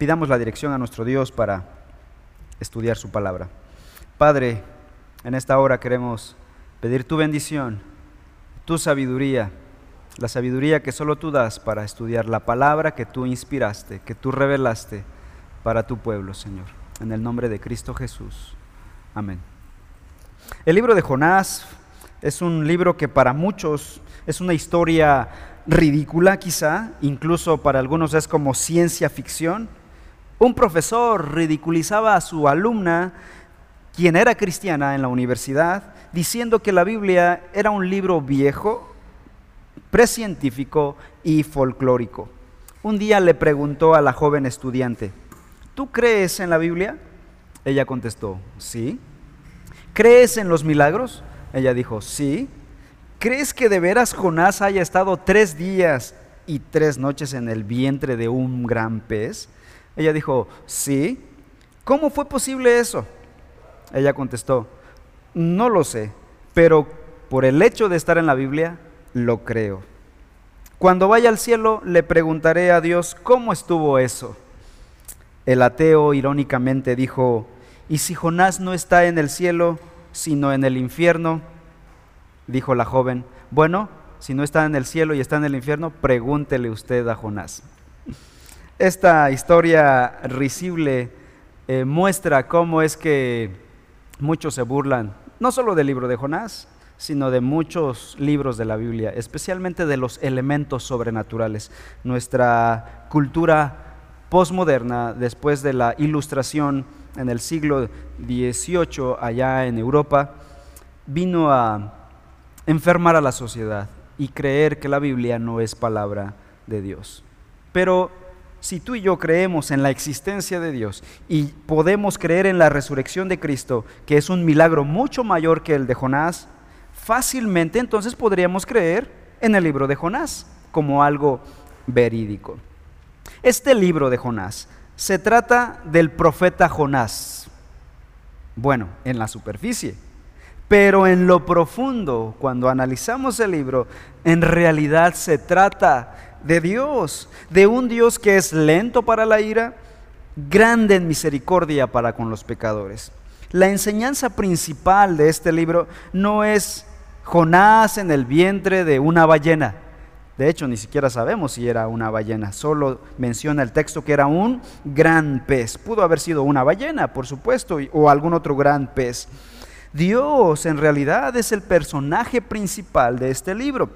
Pidamos la dirección a nuestro Dios para estudiar su palabra. Padre, en esta hora queremos pedir tu bendición, tu sabiduría, la sabiduría que solo tú das para estudiar la palabra que tú inspiraste, que tú revelaste para tu pueblo, Señor. En el nombre de Cristo Jesús. Amén. El libro de Jonás es un libro que para muchos es una historia ridícula quizá, incluso para algunos es como ciencia ficción. Un profesor ridiculizaba a su alumna, quien era cristiana en la universidad, diciendo que la Biblia era un libro viejo, precientífico y folclórico. Un día le preguntó a la joven estudiante, ¿tú crees en la Biblia? Ella contestó, sí. ¿Crees en los milagros? Ella dijo, sí. ¿Crees que de veras Jonás haya estado tres días y tres noches en el vientre de un gran pez? Ella dijo, sí. ¿Cómo fue posible eso? Ella contestó, no lo sé, pero por el hecho de estar en la Biblia, lo creo. Cuando vaya al cielo, le preguntaré a Dios cómo estuvo eso. El ateo irónicamente dijo, ¿y si Jonás no está en el cielo, sino en el infierno? Dijo la joven, bueno, si no está en el cielo y está en el infierno, pregúntele usted a Jonás. Esta historia risible eh, muestra cómo es que muchos se burlan, no solo del libro de Jonás, sino de muchos libros de la Biblia, especialmente de los elementos sobrenaturales. Nuestra cultura postmoderna, después de la ilustración en el siglo XVIII allá en Europa, vino a enfermar a la sociedad y creer que la Biblia no es palabra de Dios. Pero si tú y yo creemos en la existencia de Dios y podemos creer en la resurrección de Cristo, que es un milagro mucho mayor que el de Jonás, fácilmente entonces podríamos creer en el libro de Jonás como algo verídico. Este libro de Jonás se trata del profeta Jonás. Bueno, en la superficie. Pero en lo profundo, cuando analizamos el libro, en realidad se trata de Dios, de un Dios que es lento para la ira, grande en misericordia para con los pecadores. La enseñanza principal de este libro no es Jonás en el vientre de una ballena. De hecho, ni siquiera sabemos si era una ballena, solo menciona el texto que era un gran pez. Pudo haber sido una ballena, por supuesto, o algún otro gran pez. Dios en realidad es el personaje principal de este libro.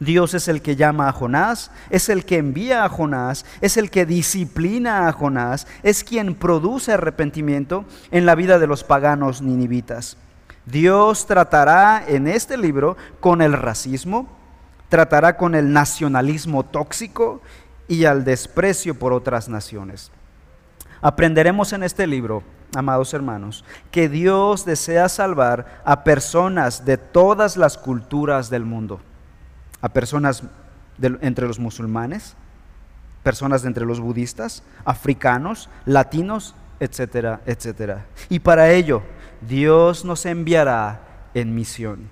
Dios es el que llama a Jonás, es el que envía a Jonás, es el que disciplina a Jonás, es quien produce arrepentimiento en la vida de los paganos ninivitas. Dios tratará en este libro con el racismo, tratará con el nacionalismo tóxico y al desprecio por otras naciones. Aprenderemos en este libro amados hermanos, que Dios desea salvar a personas de todas las culturas del mundo, a personas entre los musulmanes, personas entre los budistas, africanos, latinos, etcétera, etcétera. Y para ello, Dios nos enviará en misión.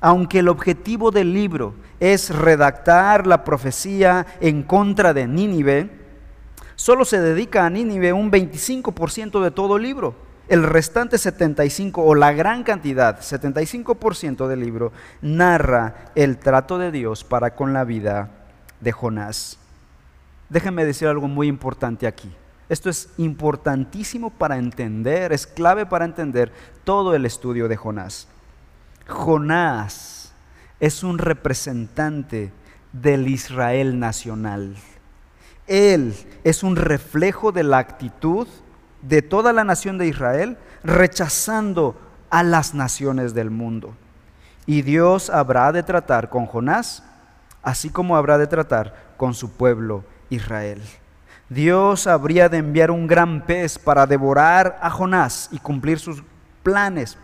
Aunque el objetivo del libro es redactar la profecía en contra de Nínive, Solo se dedica a Nínive un 25% de todo el libro. El restante 75 o la gran cantidad, 75% del libro, narra el trato de Dios para con la vida de Jonás. Déjenme decir algo muy importante aquí. Esto es importantísimo para entender, es clave para entender todo el estudio de Jonás. Jonás es un representante del Israel nacional. Él es un reflejo de la actitud de toda la nación de Israel rechazando a las naciones del mundo. Y Dios habrá de tratar con Jonás, así como habrá de tratar con su pueblo Israel. Dios habría de enviar un gran pez para devorar a Jonás y cumplir sus planes.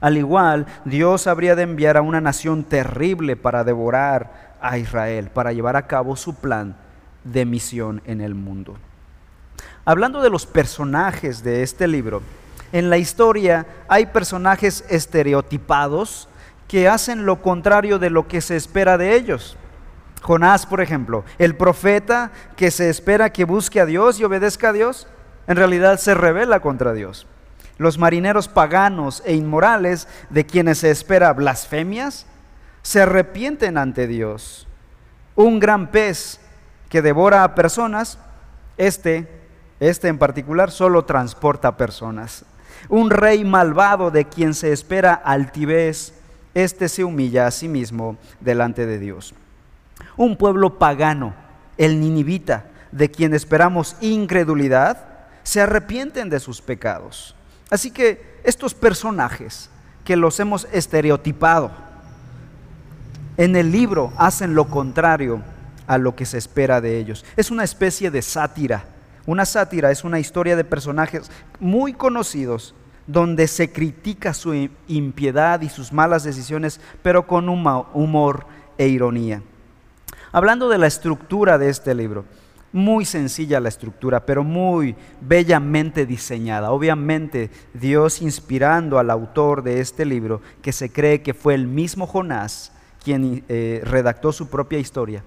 Al igual, Dios habría de enviar a una nación terrible para devorar a Israel, para llevar a cabo su plan de misión en el mundo. Hablando de los personajes de este libro, en la historia hay personajes estereotipados que hacen lo contrario de lo que se espera de ellos. Jonás, por ejemplo, el profeta que se espera que busque a Dios y obedezca a Dios, en realidad se revela contra Dios. Los marineros paganos e inmorales de quienes se espera blasfemias, se arrepienten ante Dios. Un gran pez que devora a personas, este, este en particular, solo transporta personas. Un rey malvado de quien se espera altivez, este se humilla a sí mismo delante de Dios. Un pueblo pagano, el ninivita, de quien esperamos incredulidad, se arrepienten de sus pecados. Así que estos personajes que los hemos estereotipado en el libro hacen lo contrario a lo que se espera de ellos. Es una especie de sátira. Una sátira es una historia de personajes muy conocidos donde se critica su impiedad y sus malas decisiones, pero con humor e ironía. Hablando de la estructura de este libro, muy sencilla la estructura, pero muy bellamente diseñada. Obviamente Dios inspirando al autor de este libro, que se cree que fue el mismo Jonás quien eh, redactó su propia historia.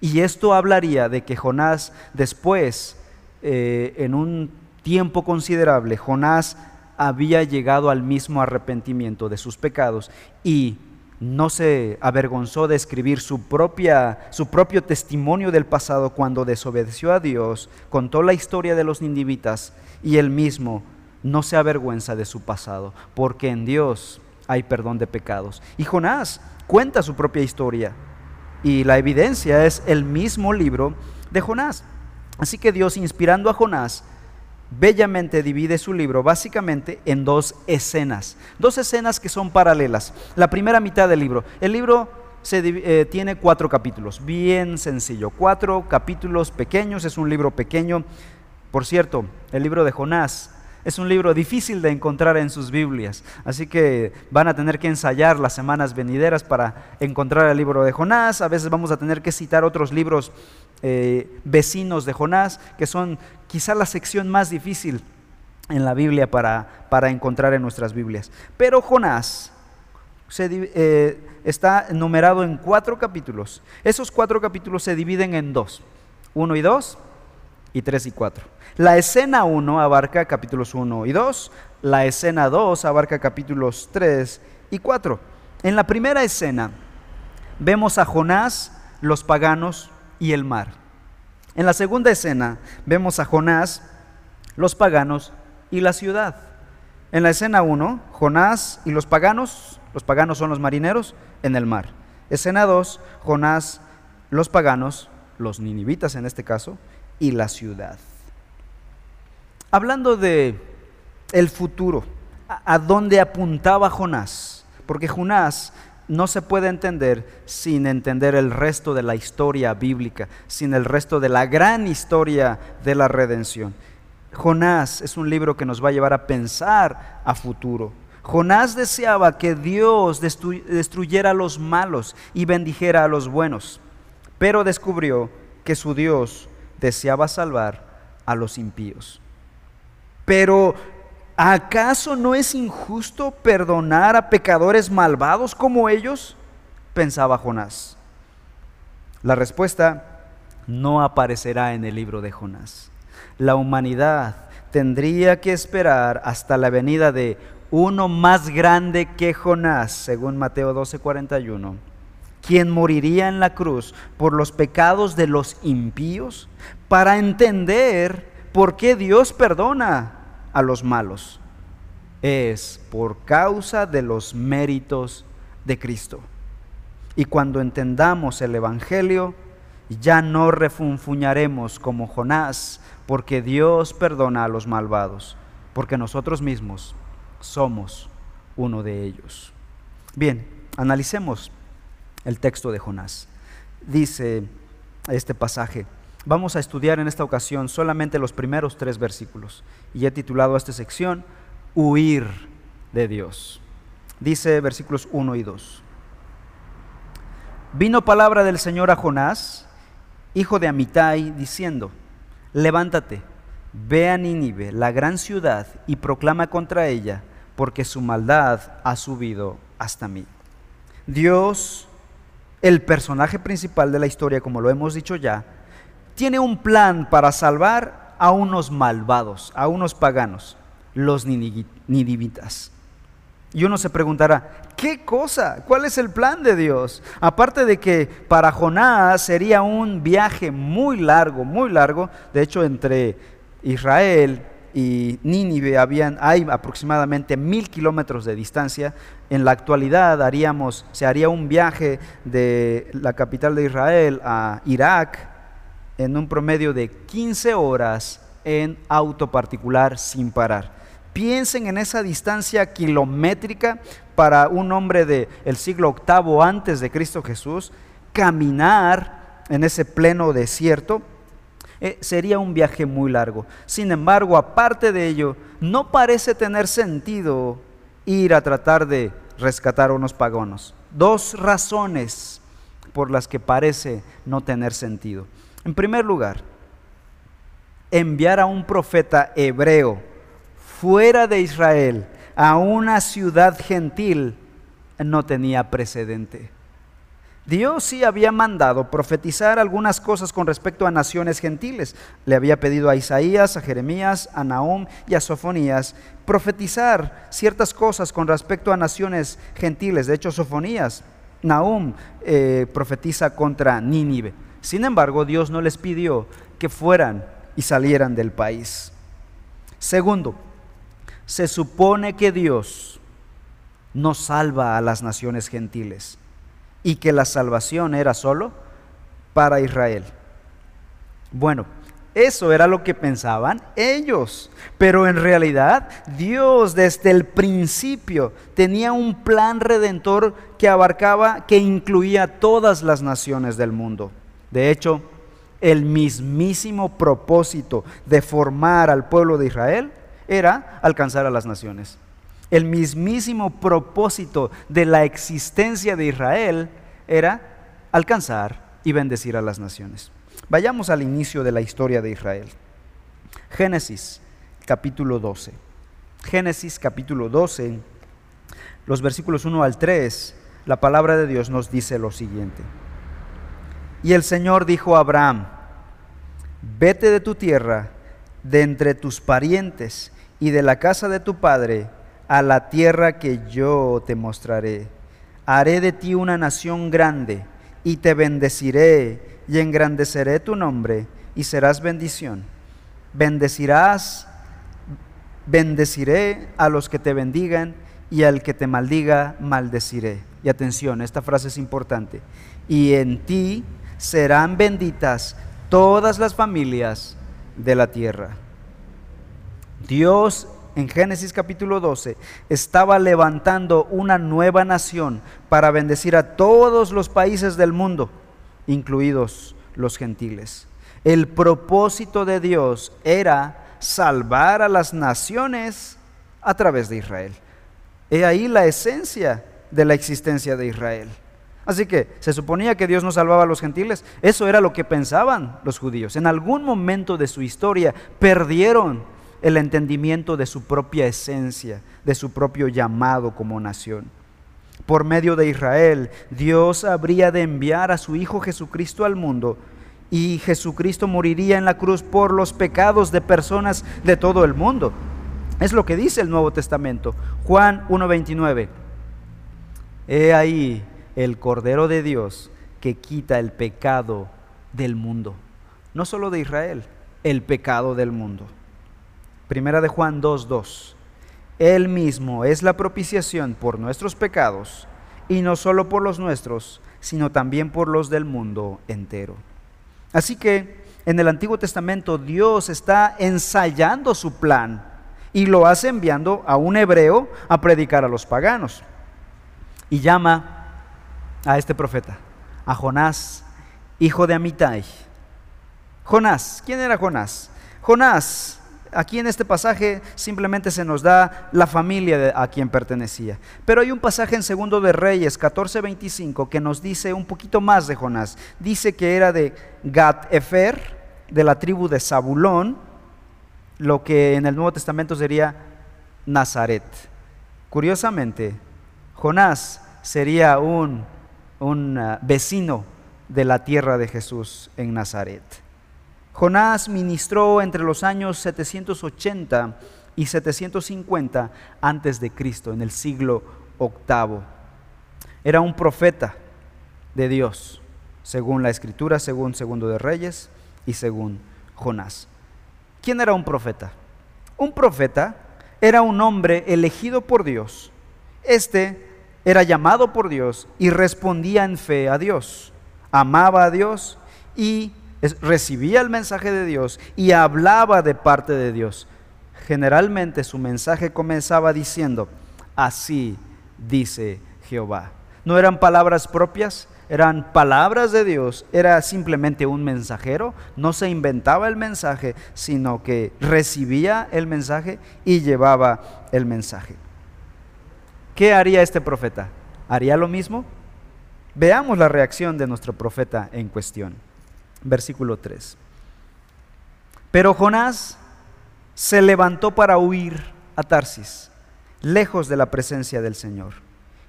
Y esto hablaría de que Jonás después, eh, en un tiempo considerable, Jonás había llegado al mismo arrepentimiento de sus pecados y no se avergonzó de escribir su, propia, su propio testimonio del pasado cuando desobedeció a Dios, contó la historia de los nindivitas y él mismo no se avergüenza de su pasado, porque en Dios hay perdón de pecados. Y Jonás cuenta su propia historia y la evidencia es el mismo libro de Jonás. Así que Dios, inspirando a Jonás, bellamente divide su libro básicamente en dos escenas, dos escenas que son paralelas. La primera mitad del libro, el libro se, eh, tiene cuatro capítulos, bien sencillo, cuatro capítulos pequeños, es un libro pequeño. Por cierto, el libro de Jonás es un libro difícil de encontrar en sus Biblias, así que van a tener que ensayar las semanas venideras para encontrar el libro de Jonás. A veces vamos a tener que citar otros libros eh, vecinos de Jonás, que son quizá la sección más difícil en la Biblia para, para encontrar en nuestras Biblias. Pero Jonás eh, está numerado en cuatro capítulos. Esos cuatro capítulos se dividen en dos, uno y dos, y tres y cuatro. La escena 1 abarca capítulos 1 y 2, la escena 2 abarca capítulos 3 y 4. En la primera escena vemos a Jonás, los paganos y el mar. En la segunda escena vemos a Jonás, los paganos y la ciudad. En la escena 1, Jonás y los paganos, los paganos son los marineros, en el mar. Escena 2, Jonás, los paganos, los ninivitas en este caso, y la ciudad. Hablando de el futuro, a, dónde apuntaba Jonás, porque Jonás no se puede entender sin entender el resto de la historia bíblica, sin el resto de la gran historia de la redención. Jonás es un libro que nos va a llevar a pensar a futuro. Jonás deseaba que Dios destruyera a los malos y bendijera a los buenos, pero descubrió que su Dios deseaba salvar a los impíos. Pero ¿acaso no es injusto perdonar a pecadores malvados como ellos? pensaba Jonás. La respuesta no aparecerá en el libro de Jonás. La humanidad tendría que esperar hasta la venida de uno más grande que Jonás, según Mateo 12:41, quien moriría en la cruz por los pecados de los impíos, para entender por qué Dios perdona a los malos. Es por causa de los méritos de Cristo. Y cuando entendamos el Evangelio, ya no refunfuñaremos como Jonás, porque Dios perdona a los malvados, porque nosotros mismos somos uno de ellos. Bien, analicemos el texto de Jonás. Dice este pasaje, Vamos a estudiar en esta ocasión solamente los primeros tres versículos y he titulado a esta sección Huir de Dios. Dice versículos 1 y 2. Vino palabra del Señor a Jonás, hijo de Amitai, diciendo, levántate, ve a Nínive, la gran ciudad, y proclama contra ella, porque su maldad ha subido hasta mí. Dios el personaje principal de la historia, como lo hemos dicho ya, tiene un plan para salvar a unos malvados, a unos paganos, los ninivitas. Y uno se preguntará, ¿qué cosa? ¿Cuál es el plan de Dios? Aparte de que para Jonás sería un viaje muy largo, muy largo, de hecho entre Israel y Nínive habían, hay aproximadamente mil kilómetros de distancia. En la actualidad haríamos, se haría un viaje de la capital de Israel a Irak en un promedio de 15 horas en auto particular sin parar. Piensen en esa distancia kilométrica para un hombre del siglo VIII antes de Cristo Jesús, caminar en ese pleno desierto eh, sería un viaje muy largo. Sin embargo, aparte de ello, no parece tener sentido ir a tratar de rescatar a unos paganos. Dos razones por las que parece no tener sentido. En primer lugar, enviar a un profeta hebreo fuera de Israel a una ciudad gentil no tenía precedente. Dios sí había mandado profetizar algunas cosas con respecto a naciones gentiles. Le había pedido a Isaías, a Jeremías, a Nahum y a Sofonías profetizar ciertas cosas con respecto a naciones gentiles. De hecho, Sofonías, Nahum eh, profetiza contra Nínive. Sin embargo, Dios no les pidió que fueran y salieran del país. Segundo, se supone que Dios no salva a las naciones gentiles y que la salvación era solo para Israel. Bueno, eso era lo que pensaban ellos, pero en realidad Dios desde el principio tenía un plan redentor que abarcaba, que incluía todas las naciones del mundo. De hecho, el mismísimo propósito de formar al pueblo de Israel era alcanzar a las naciones. El mismísimo propósito de la existencia de Israel era alcanzar y bendecir a las naciones. Vayamos al inicio de la historia de Israel. Génesis capítulo 12. Génesis capítulo 12, los versículos 1 al 3, la palabra de Dios nos dice lo siguiente. Y el Señor dijo a Abraham, vete de tu tierra, de entre tus parientes y de la casa de tu padre, a la tierra que yo te mostraré. Haré de ti una nación grande y te bendeciré y engrandeceré tu nombre y serás bendición. Bendecirás, bendeciré a los que te bendigan y al que te maldiga, maldeciré. Y atención, esta frase es importante. Y en ti serán benditas todas las familias de la tierra. Dios en Génesis capítulo 12, estaba levantando una nueva nación para bendecir a todos los países del mundo, incluidos los gentiles. El propósito de Dios era salvar a las naciones a través de Israel. He ahí la esencia de la existencia de Israel. Así que se suponía que Dios no salvaba a los gentiles. Eso era lo que pensaban los judíos. En algún momento de su historia perdieron el entendimiento de su propia esencia, de su propio llamado como nación. Por medio de Israel, Dios habría de enviar a su Hijo Jesucristo al mundo y Jesucristo moriría en la cruz por los pecados de personas de todo el mundo. Es lo que dice el Nuevo Testamento. Juan 1.29. He ahí el Cordero de Dios que quita el pecado del mundo. No solo de Israel, el pecado del mundo. Primera de Juan 2.2. Él mismo es la propiciación por nuestros pecados, y no solo por los nuestros, sino también por los del mundo entero. Así que en el Antiguo Testamento Dios está ensayando su plan y lo hace enviando a un hebreo a predicar a los paganos. Y llama a este profeta, a Jonás, hijo de Amitai. Jonás, ¿quién era Jonás? Jonás Aquí en este pasaje simplemente se nos da la familia a quien pertenecía. Pero hay un pasaje en Segundo de Reyes 14:25 que nos dice un poquito más de Jonás. Dice que era de Gat Efer, de la tribu de Zabulón, lo que en el Nuevo Testamento sería Nazaret. Curiosamente, Jonás sería un un ah, vecino de la tierra de Jesús en Nazaret. Jonás ministró entre los años 780 y 750 antes de Cristo, en el siglo octavo. Era un profeta de Dios, según la Escritura, según Segundo de Reyes y según Jonás. ¿Quién era un profeta? Un profeta era un hombre elegido por Dios. Este era llamado por Dios y respondía en fe a Dios. Amaba a Dios y recibía el mensaje de Dios y hablaba de parte de Dios. Generalmente su mensaje comenzaba diciendo, así dice Jehová. No eran palabras propias, eran palabras de Dios, era simplemente un mensajero, no se inventaba el mensaje, sino que recibía el mensaje y llevaba el mensaje. ¿Qué haría este profeta? ¿Haría lo mismo? Veamos la reacción de nuestro profeta en cuestión. Versículo 3. Pero Jonás se levantó para huir a Tarsis, lejos de la presencia del Señor.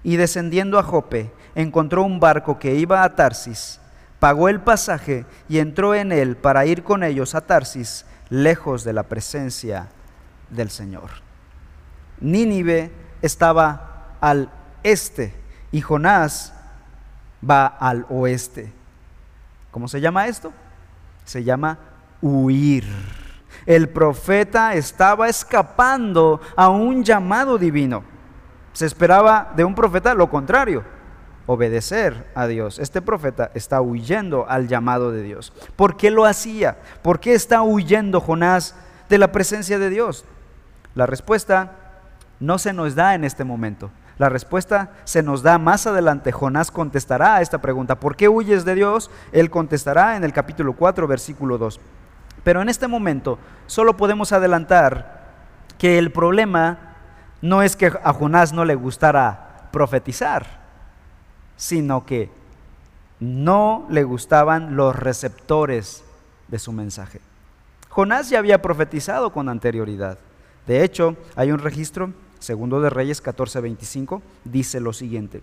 Y descendiendo a Jope, encontró un barco que iba a Tarsis, pagó el pasaje y entró en él para ir con ellos a Tarsis, lejos de la presencia del Señor. Nínive estaba al este y Jonás va al oeste. ¿Cómo se llama esto? Se llama huir. El profeta estaba escapando a un llamado divino. Se esperaba de un profeta lo contrario, obedecer a Dios. Este profeta está huyendo al llamado de Dios. ¿Por qué lo hacía? ¿Por qué está huyendo Jonás de la presencia de Dios? La respuesta no se nos da en este momento. La respuesta se nos da más adelante. Jonás contestará a esta pregunta. ¿Por qué huyes de Dios? Él contestará en el capítulo 4, versículo 2. Pero en este momento solo podemos adelantar que el problema no es que a Jonás no le gustara profetizar, sino que no le gustaban los receptores de su mensaje. Jonás ya había profetizado con anterioridad. De hecho, hay un registro segundo de Reyes 14:25, dice lo siguiente.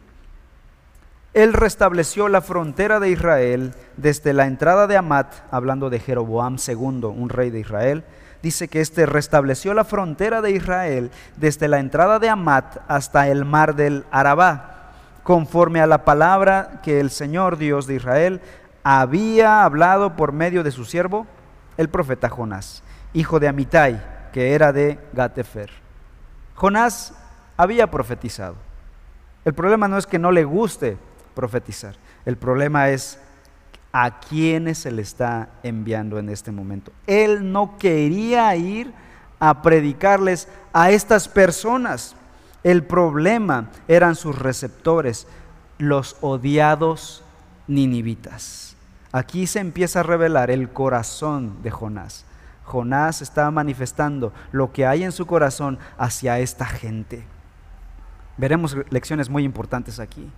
Él restableció la frontera de Israel desde la entrada de Amat, hablando de Jeroboam II, un rey de Israel. Dice que éste restableció la frontera de Israel desde la entrada de Amat hasta el mar del Arabá, conforme a la palabra que el Señor Dios de Israel había hablado por medio de su siervo, el profeta Jonás, hijo de Amitai, que era de Gatefer. Jonás había profetizado. El problema no es que no le guste profetizar, el problema es a quiénes se le está enviando en este momento. Él no quería ir a predicarles a estas personas. El problema eran sus receptores, los odiados ninivitas. Aquí se empieza a revelar el corazón de Jonás. Jonás estaba manifestando lo que hay en su corazón hacia esta gente. Veremos lecciones muy importantes aquí.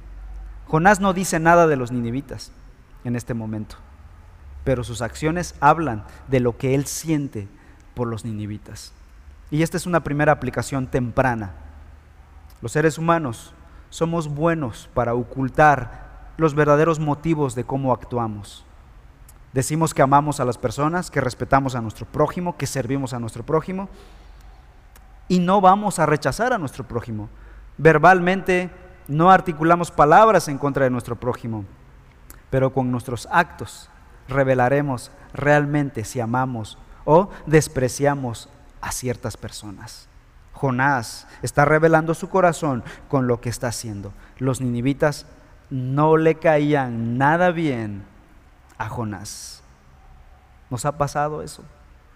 Jonás no dice nada de los ninivitas en este momento, pero sus acciones hablan de lo que él siente por los ninivitas. Y esta es una primera aplicación temprana. Los seres humanos somos buenos para ocultar los verdaderos motivos de cómo actuamos. Decimos que amamos a las personas, que respetamos a nuestro prójimo, que servimos a nuestro prójimo. Y no vamos a rechazar a nuestro prójimo. Verbalmente no articulamos palabras en contra de nuestro prójimo, pero con nuestros actos revelaremos realmente si amamos o despreciamos a ciertas personas. Jonás está revelando su corazón con lo que está haciendo. Los ninivitas no le caían nada bien a Jonás. ¿Nos ha pasado eso?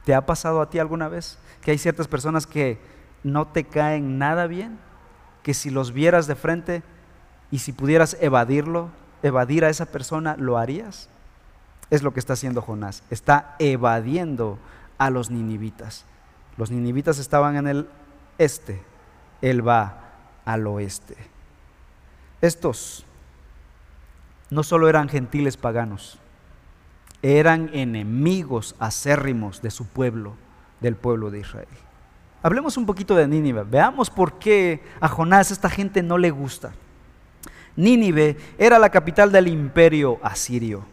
¿Te ha pasado a ti alguna vez? Que hay ciertas personas que no te caen nada bien, que si los vieras de frente y si pudieras evadirlo, evadir a esa persona, ¿lo harías? Es lo que está haciendo Jonás. Está evadiendo a los ninivitas. Los ninivitas estaban en el este, él va al oeste. Estos no solo eran gentiles paganos, eran enemigos acérrimos de su pueblo, del pueblo de Israel. Hablemos un poquito de Nínive. Veamos por qué a Jonás esta gente no le gusta. Nínive era la capital del imperio asirio.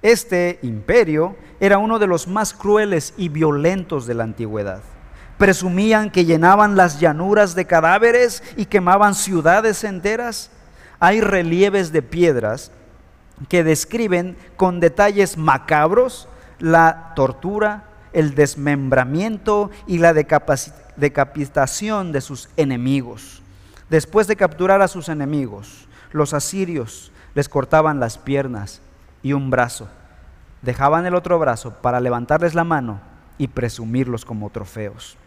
Este imperio era uno de los más crueles y violentos de la antigüedad. Presumían que llenaban las llanuras de cadáveres y quemaban ciudades enteras. Hay relieves de piedras que describen con detalles macabros la tortura, el desmembramiento y la decapitación de sus enemigos. Después de capturar a sus enemigos, los asirios les cortaban las piernas y un brazo. Dejaban el otro brazo para levantarles la mano y presumirlos como trofeos.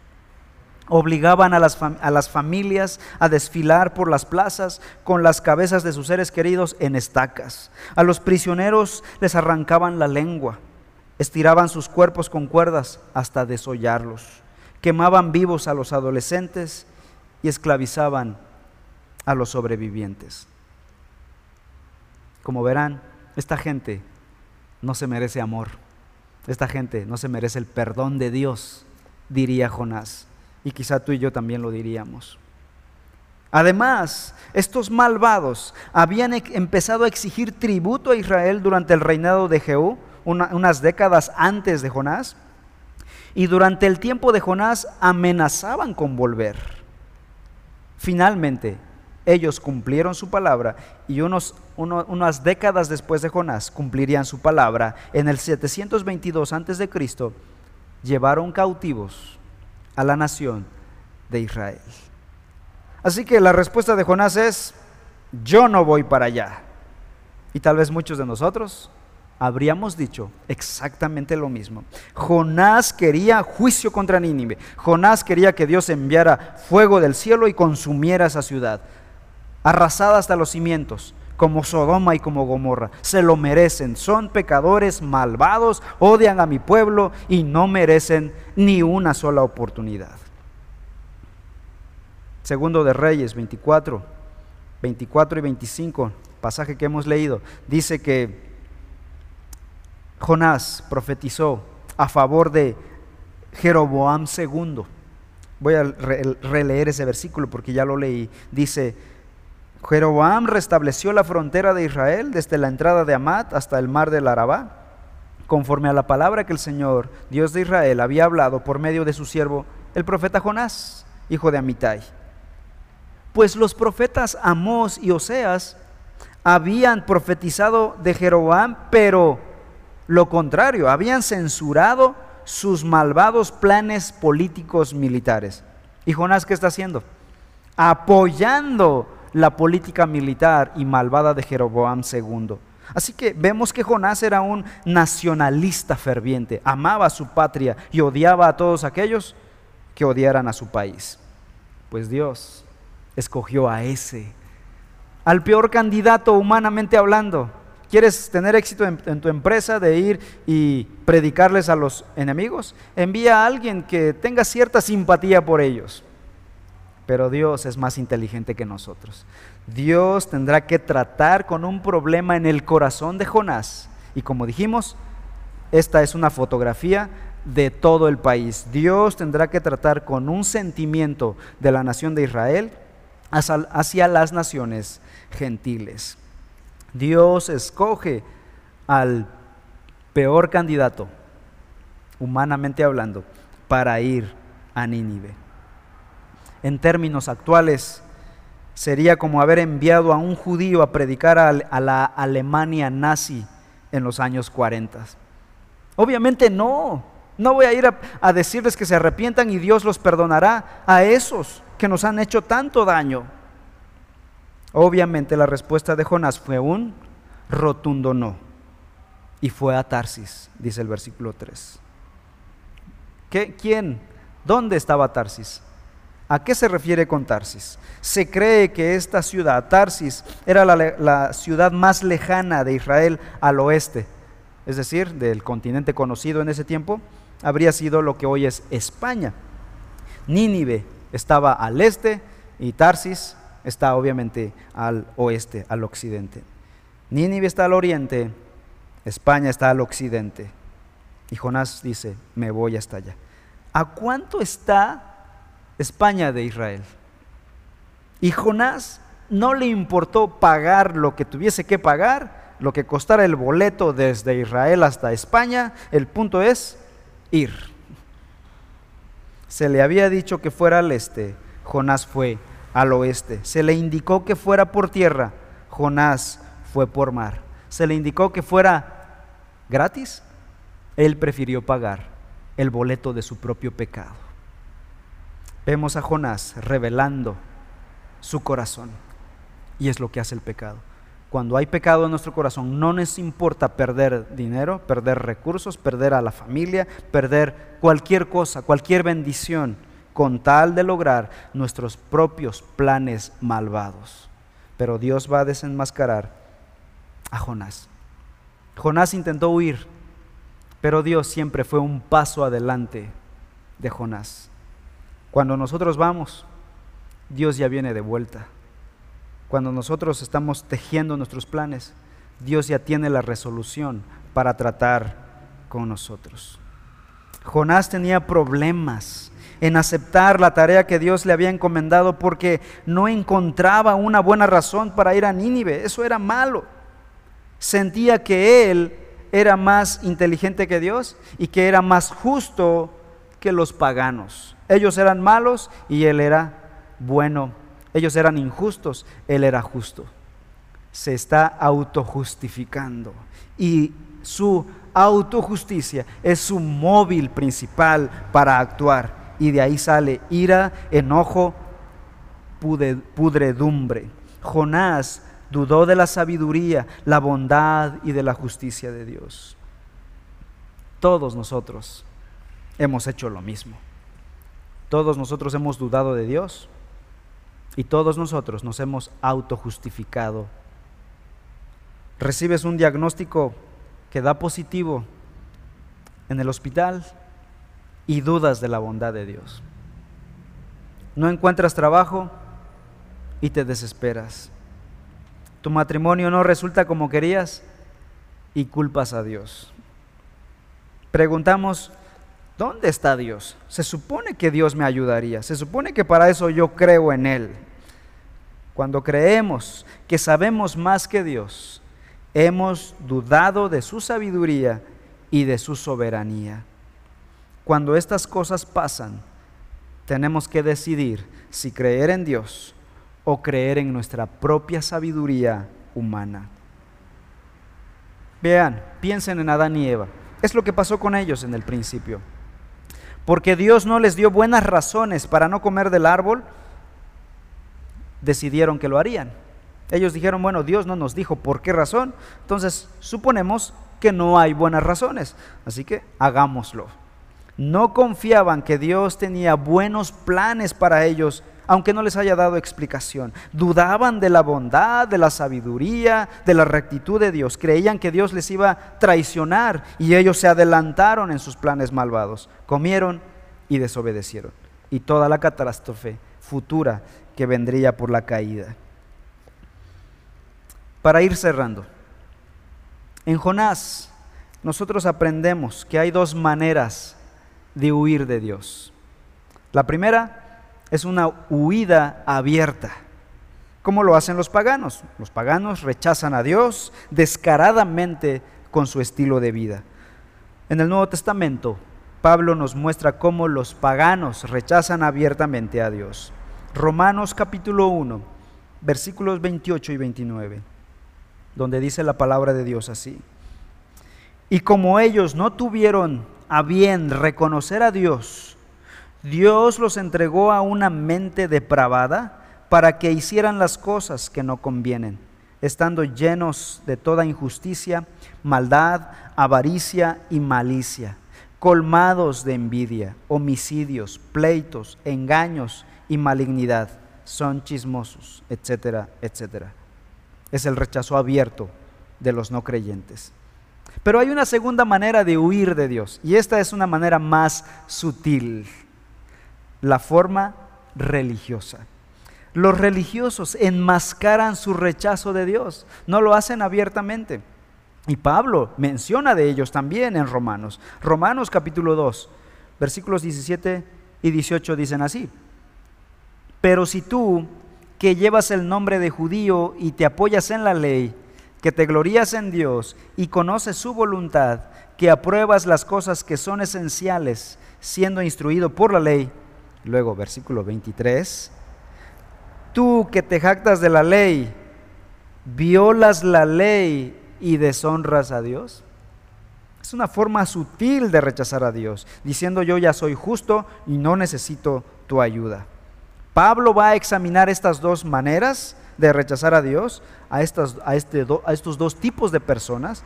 Obligaban a las, a las, familias a desfilar por las plazas con las cabezas de sus seres queridos en estacas. A los prisioneros les arrancaban la lengua estiraban sus cuerpos con cuerdas hasta desollarlos, quemaban vivos a los adolescentes y esclavizaban a los sobrevivientes. Como verán, esta gente no se merece amor, esta gente no se merece el perdón de Dios, diría Jonás, y quizá tú y yo también lo diríamos. Además, estos malvados habían empezado a exigir tributo a Israel durante el reinado de Jehú, unas décadas antes de Jonás, y durante el tiempo de Jonás amenazaban con volver. Finalmente, ellos cumplieron su palabra y unos, unas décadas después de Jonás cumplirían su palabra. En el 722 a.C. llevaron cautivos a la nación de Israel. Así que la respuesta de Jonás es, yo no voy para allá. Y tal vez muchos de nosotros habríamos dicho exactamente lo mismo. Jonás quería juicio contra Nínive. Jonás quería que Dios enviara fuego del cielo y consumiera esa ciudad, arrasada hasta los cimientos, como Sodoma y como Gomorra. Se lo merecen. Son pecadores malvados, odian a mi pueblo y no merecen ni una sola oportunidad. Segundo de Reyes 24, 24 y 25, pasaje que hemos leído, dice que Jonás profetizó a favor de Jeroboam II. Voy a releer ese versículo porque ya lo leí. Dice, Jeroboam restableció la frontera de Israel desde la entrada de Amat hasta el mar del Arabá, conforme a la palabra que el Señor, Dios de Israel, había hablado por medio de su siervo, el profeta Jonás, hijo de Amitai. Pues los profetas Amós y Oseas habían profetizado de Jeroboam, pero lo contrario, habían censurado sus malvados planes políticos militares. ¿Y Jonás qué está haciendo? Apoyando la política militar y malvada de Jeroboam II. Así que vemos que Jonás era un nacionalista ferviente, amaba a su patria y odiaba a todos aquellos que odiaran a su país. Pues Dios escogió a ese, al peor candidato humanamente hablando, ¿Quieres tener éxito en, tu empresa de ir y predicarles a los enemigos? Envía a alguien que tenga cierta simpatía por ellos. Pero Dios es más inteligente que nosotros. Dios tendrá que tratar con un problema en el corazón de Jonás. Y como dijimos, esta es una fotografía de todo el país. Dios tendrá que tratar con un sentimiento de la nación de Israel hacia las naciones gentiles. Dios escoge al peor candidato, humanamente hablando, para ir a Nínive. En términos actuales, sería como haber enviado a un judío a predicar a, la Alemania nazi en los años 40. Obviamente no, no voy a ir a, decirles que se arrepientan y Dios los perdonará a esos que nos han hecho tanto daño. Obviamente la respuesta de Jonás fue un rotundo no. Y fue a Tarsis, dice el versículo 3. ¿Qué, ¿Quién? ¿Dónde estaba Tarsis? ¿A qué se refiere con Tarsis? Se cree que esta ciudad, Tarsis, era la, la, ciudad más lejana de Israel al oeste, es decir, del continente conocido en ese tiempo, habría sido lo que hoy es España. Nínive estaba al este y Tarsis está obviamente al oeste, al occidente. Nínive está al oriente, España está al occidente. Y Jonás dice, me voy hasta allá. ¿A cuánto está España de Israel? Y Jonás no le importó pagar lo que tuviese que pagar, lo que costara el boleto desde Israel hasta España. El punto es ir. Se le había dicho que fuera al este, Jonás fue al oeste. Se le indicó que fuera por tierra, Jonás fue por mar. Se le indicó que fuera gratis, él prefirió pagar el boleto de su propio pecado. Vemos a Jonás revelando su corazón. Y es lo que hace el pecado. Cuando hay pecado en nuestro corazón, no nos importa perder dinero, perder recursos, perder a la familia, perder cualquier cosa, cualquier bendición, con tal de lograr nuestros propios planes malvados. Pero Dios va a desenmascarar a Jonás. Jonás intentó huir, pero Dios siempre fue un paso adelante de Jonás. Cuando nosotros vamos, Dios ya viene de vuelta. Cuando nosotros estamos tejiendo nuestros planes, Dios ya tiene la resolución para tratar con nosotros. Jonás tenía problemas en aceptar la tarea que Dios le había encomendado porque no encontraba una buena razón para ir a Nínive. Eso era malo. Sentía que él era más inteligente que Dios y que era más justo que los paganos. Ellos eran malos y él era bueno ellos eran injustos, Él era justo. Se está autojustificando. Y su autojusticia es su móvil principal para actuar. Y de ahí sale ira, enojo, pudredumbre. Jonás dudó de la sabiduría, la bondad y de la justicia de Dios. Todos nosotros hemos hecho lo mismo. Todos nosotros hemos dudado de Dios y todos nosotros nos hemos autojustificado. Recibes un diagnóstico que da positivo en el hospital y dudas de la bondad de Dios. No encuentras trabajo y te desesperas. Tu matrimonio no resulta como querías y culpas a Dios. Preguntamos, ¿Dónde está Dios? Se supone que Dios me ayudaría, se supone que para eso yo creo en Él. Cuando creemos que sabemos más que Dios, hemos dudado de su sabiduría y de su soberanía. Cuando estas cosas pasan, tenemos que decidir si creer en Dios o creer en nuestra propia sabiduría humana. Vean, piensen en Adán y Eva. Es lo que pasó con ellos en el principio porque Dios no les dio buenas razones para no comer del árbol, decidieron que lo harían. Ellos dijeron, bueno, Dios no nos dijo por qué razón, entonces suponemos que no hay buenas razones, así que hagámoslo. No confiaban que Dios tenía buenos planes para ellos aunque no les haya dado explicación. Dudaban de la bondad, de la sabiduría, de la rectitud de Dios. Creían que Dios les iba a traicionar y ellos se adelantaron en sus planes malvados. Comieron y desobedecieron. Y toda la catástrofe futura que vendría por la caída. Para ir cerrando, en Jonás nosotros aprendemos que hay dos maneras de huir de Dios. La primera es una huida abierta. ¿Cómo lo hacen los paganos? Los paganos rechazan a Dios descaradamente con su estilo de vida. En el Nuevo Testamento, Pablo nos muestra cómo los paganos rechazan abiertamente a Dios. Romanos capítulo 1, versículos 28 y 29, donde dice la palabra de Dios así. Y como ellos no tuvieron a bien reconocer a Dios, Dios los entregó a una mente depravada para que hicieran las cosas que no convienen, estando llenos de toda injusticia, maldad, avaricia y malicia, colmados de envidia, homicidios, pleitos, engaños y malignidad. Son chismosos, etcétera, etcétera. Es el rechazo abierto de los no creyentes. Pero hay una segunda manera de huir de Dios, y esta es una manera más sutil la forma religiosa. Los religiosos enmascaran su rechazo de Dios, no lo hacen abiertamente. Y Pablo menciona de ellos también en Romanos. Romanos capítulo 2, versículos 17 y 18 dicen así. Pero si tú que llevas el nombre de judío y te apoyas en la ley, que te glorías en Dios y conoces su voluntad, que apruebas las cosas que son esenciales, siendo instruido por la ley. Luego, versículo 23, tú que te jactas de la ley, violas la ley y deshonras a Dios. Es una forma sutil de rechazar a Dios, diciendo yo ya soy justo y no necesito tu ayuda. Pablo va a examinar estas dos maneras de rechazar a Dios, a, estas, a, este a estos dos tipos de personas,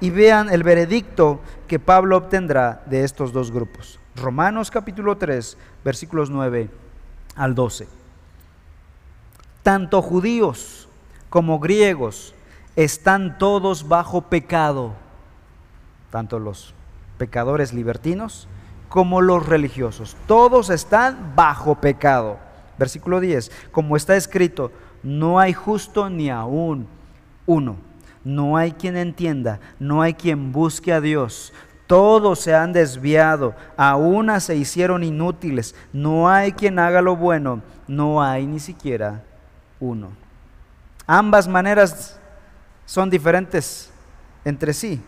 y vean el veredicto que Pablo obtendrá de estos dos grupos. Romanos capítulo 3, versículos 9 al 12. Tanto judíos como griegos están todos bajo pecado, tanto los pecadores libertinos como los religiosos. Todos están bajo pecado. Versículo 10, como está escrito, no hay justo ni aún uno. No hay quien entienda, no hay quien busque a Dios. Todos se han desviado, a una se hicieron inútiles. No hay quien haga lo bueno, no hay ni siquiera uno. Ambas maneras son diferentes entre sí,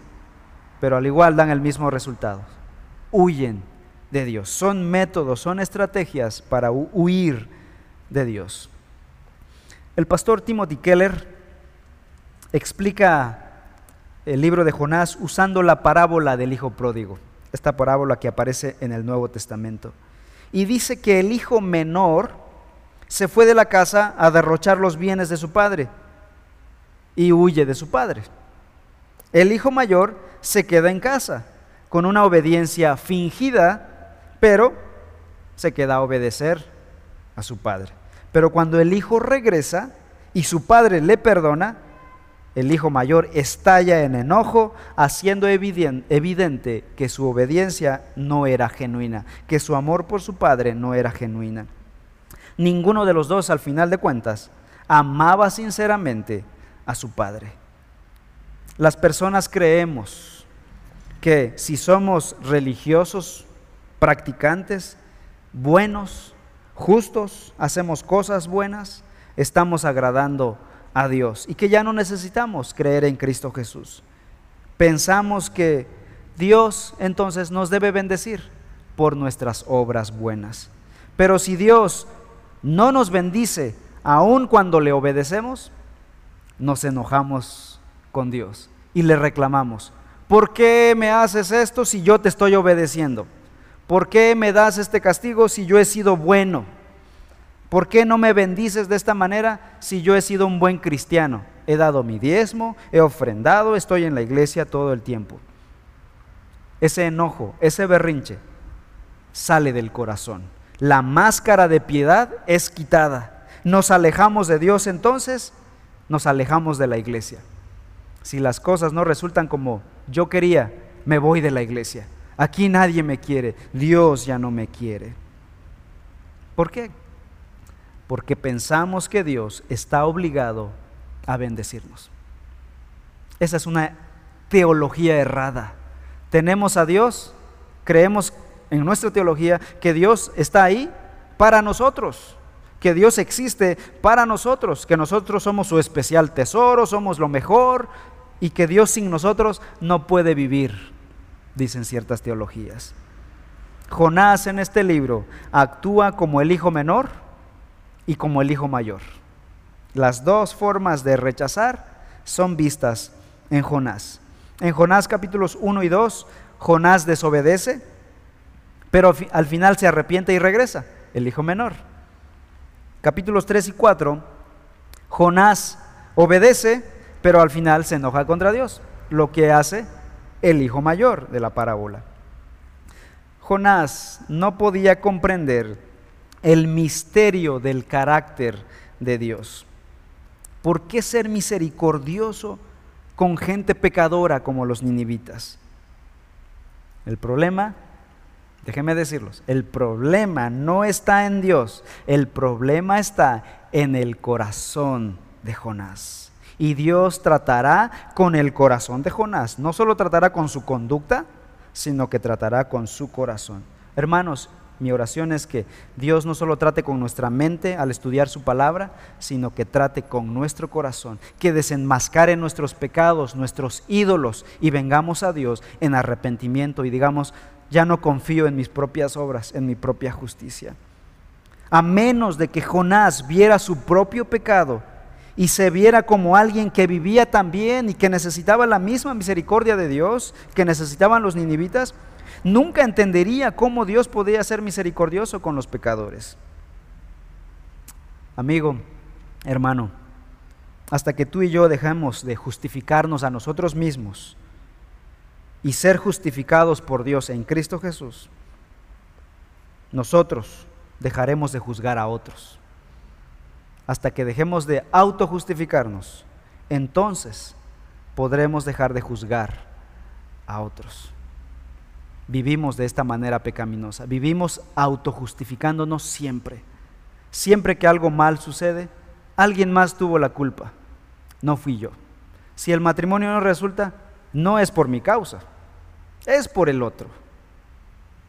pero al igual dan el mismo resultado. Huyen de Dios. Son métodos, son estrategias para huir de Dios. El pastor Timothy Keller explica el libro de Jonás usando la parábola del hijo pródigo, esta parábola que aparece en el Nuevo Testamento. Y dice que el hijo menor se fue de la casa a derrochar los bienes de su padre y huye de su padre. El hijo mayor se queda en casa con una obediencia fingida, pero se queda a obedecer a su padre. Pero cuando el hijo regresa y su padre le perdona, el hijo mayor estalla en enojo, haciendo evidente que su obediencia no era genuina, que su amor por su padre no era genuina. Ninguno de los dos, al final de cuentas, amaba sinceramente a su Padre. Las personas creemos que si somos religiosos, practicantes, buenos, justos, hacemos cosas buenas, estamos agradando a Dios y que ya no necesitamos creer en Cristo Jesús. Pensamos que Dios entonces nos debe bendecir por nuestras obras buenas. Pero si Dios no nos bendice aun cuando le obedecemos, nos enojamos con Dios y le reclamamos, ¿por qué me haces esto si yo te estoy obedeciendo? ¿Por qué me das este castigo si yo he sido bueno? ¿Por qué no me bendices de esta manera si yo he sido un buen cristiano? He dado mi diezmo, he ofrendado, estoy en la iglesia todo el tiempo. Ese enojo, ese berrinche sale del corazón. La máscara de piedad es quitada. Nos alejamos de Dios entonces nos alejamos de la iglesia. Si las cosas no resultan como yo quería, me voy de la iglesia. Aquí nadie me quiere, Dios ya no me quiere. ¿Por qué? Porque pensamos que Dios está obligado a bendecirnos. Esa es una teología errada. Tenemos a Dios, creemos en nuestra teología que Dios está ahí para nosotros que Dios existe para nosotros, que nosotros somos su especial tesoro, somos lo mejor y que Dios sin nosotros no puede vivir, dicen ciertas teologías. Jonás en este libro actúa como el hijo menor y como el hijo mayor. Las dos formas de rechazar son vistas en Jonás. En Jonás capítulos 1 y 2, Jonás desobedece, pero al final se arrepiente y regresa, el hijo menor capítulos 3 y 4, Jonás obedece, pero al final se enoja contra Dios, lo que hace el hijo mayor de la parábola. Jonás no podía comprender el misterio del carácter de Dios. ¿Por qué ser misericordioso con gente pecadora como los ninivitas? El problema Déjenme decirlos, el problema no está en Dios, el problema está en el corazón de Jonás. Y Dios tratará con el corazón de Jonás. No solo tratará con su conducta, sino que tratará con su corazón. Hermanos, Mi oración es que Dios no solo trate con nuestra mente al estudiar su palabra, sino que trate con nuestro corazón, que desenmascare nuestros pecados, nuestros ídolos y vengamos a Dios en arrepentimiento y digamos, ya no confío en mis propias obras, en mi propia justicia. A menos de que Jonás viera su propio pecado y se viera como alguien que vivía también y que necesitaba la misma misericordia de Dios que necesitaban los ninivitas, nunca entendería cómo Dios podía ser misericordioso con los pecadores. Amigo, hermano, hasta que tú y yo dejemos de justificarnos a nosotros mismos y ser justificados por Dios en Cristo Jesús, nosotros dejaremos de juzgar a otros. Hasta que dejemos de autojustificarnos, entonces podremos dejar de juzgar a otros vivimos de esta manera pecaminosa. Vivimos autojustificándonos siempre. Siempre que algo mal sucede, alguien más tuvo la culpa. No fui yo. Si el matrimonio no resulta, no es por mi causa, es por el otro.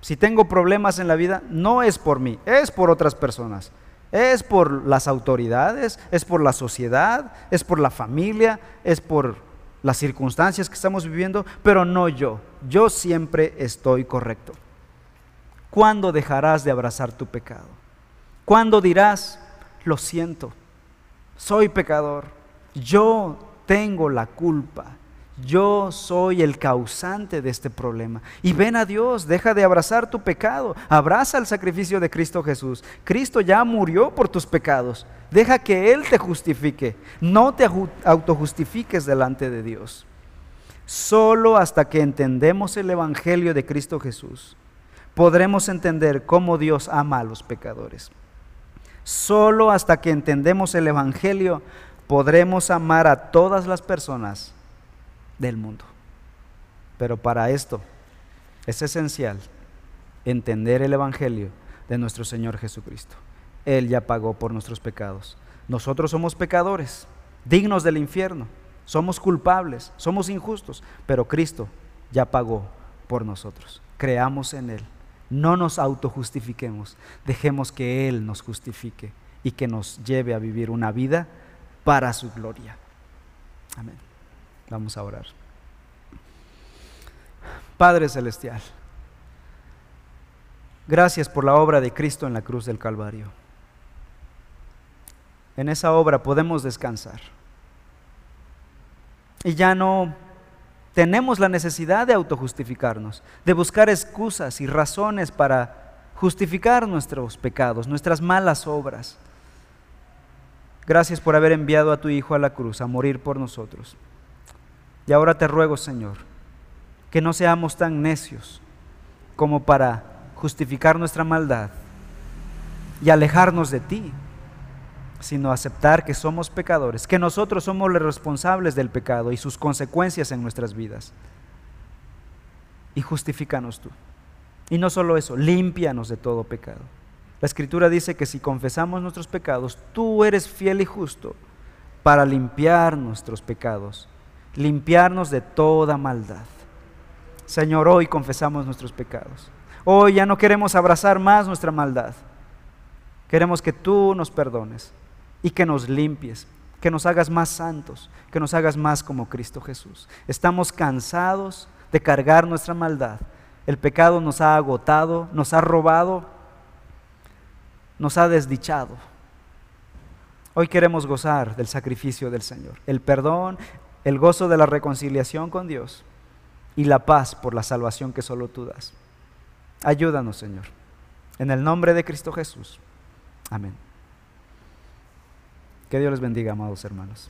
Si tengo problemas en la vida, no es por mí, es por otras personas. Es por las autoridades, es por la sociedad, es por la familia, es por las circunstancias que estamos viviendo, pero no yo. Yo siempre estoy correcto. ¿Cuándo dejarás de abrazar tu pecado? ¿Cuándo dirás, lo siento, soy pecador, yo tengo la culpa? Yo soy el causante de este problema. Y ven a Dios, deja de abrazar tu pecado, abraza el sacrificio de Cristo Jesús. Cristo ya murió por tus pecados. Deja que Él te justifique. No te autojustifiques delante de Dios. Solo hasta que entendemos el Evangelio de Cristo Jesús, podremos entender cómo Dios ama a los pecadores. Solo hasta que entendemos el Evangelio, podremos amar a todas las personas del mundo. Pero para esto es esencial entender el Evangelio de nuestro Señor Jesucristo. Él ya pagó por nuestros pecados. Nosotros somos pecadores, dignos del infierno, somos culpables, somos injustos, pero Cristo ya pagó por nosotros. Creamos en Él, no nos autojustifiquemos, dejemos que Él nos justifique y que nos lleve a vivir una vida para su gloria. Amén. Vamos a orar. Padre Celestial, gracias por la obra de Cristo en la cruz del Calvario. En esa obra podemos descansar. Y ya no tenemos la necesidad de autojustificarnos, de buscar excusas y razones para justificar nuestros pecados, nuestras malas obras. Gracias por haber enviado a tu Hijo a la cruz a morir por nosotros. Y ahora te ruego, Señor, que no seamos tan necios como para justificar nuestra maldad y alejarnos de ti, sino aceptar que somos pecadores, que nosotros somos los responsables del pecado y sus consecuencias en nuestras vidas. Y justifícanos tú. Y no solo eso, límpianos de todo pecado. La escritura dice que si confesamos nuestros pecados, tú eres fiel y justo para limpiar nuestros pecados limpiarnos de toda maldad. Señor, hoy confesamos nuestros pecados. Hoy ya no queremos abrazar más nuestra maldad. Queremos que tú nos perdones y que nos limpies, que nos hagas más santos, que nos hagas más como Cristo Jesús. Estamos cansados de cargar nuestra maldad. El pecado nos ha agotado, nos ha robado, nos ha desdichado. Hoy queremos gozar del sacrificio del Señor, el perdón, el gozo de la reconciliación con Dios y la paz por la salvación que solo tú das. Ayúdanos, Señor. En el nombre de Cristo Jesús. Amén. Que Dios les bendiga, amados hermanos.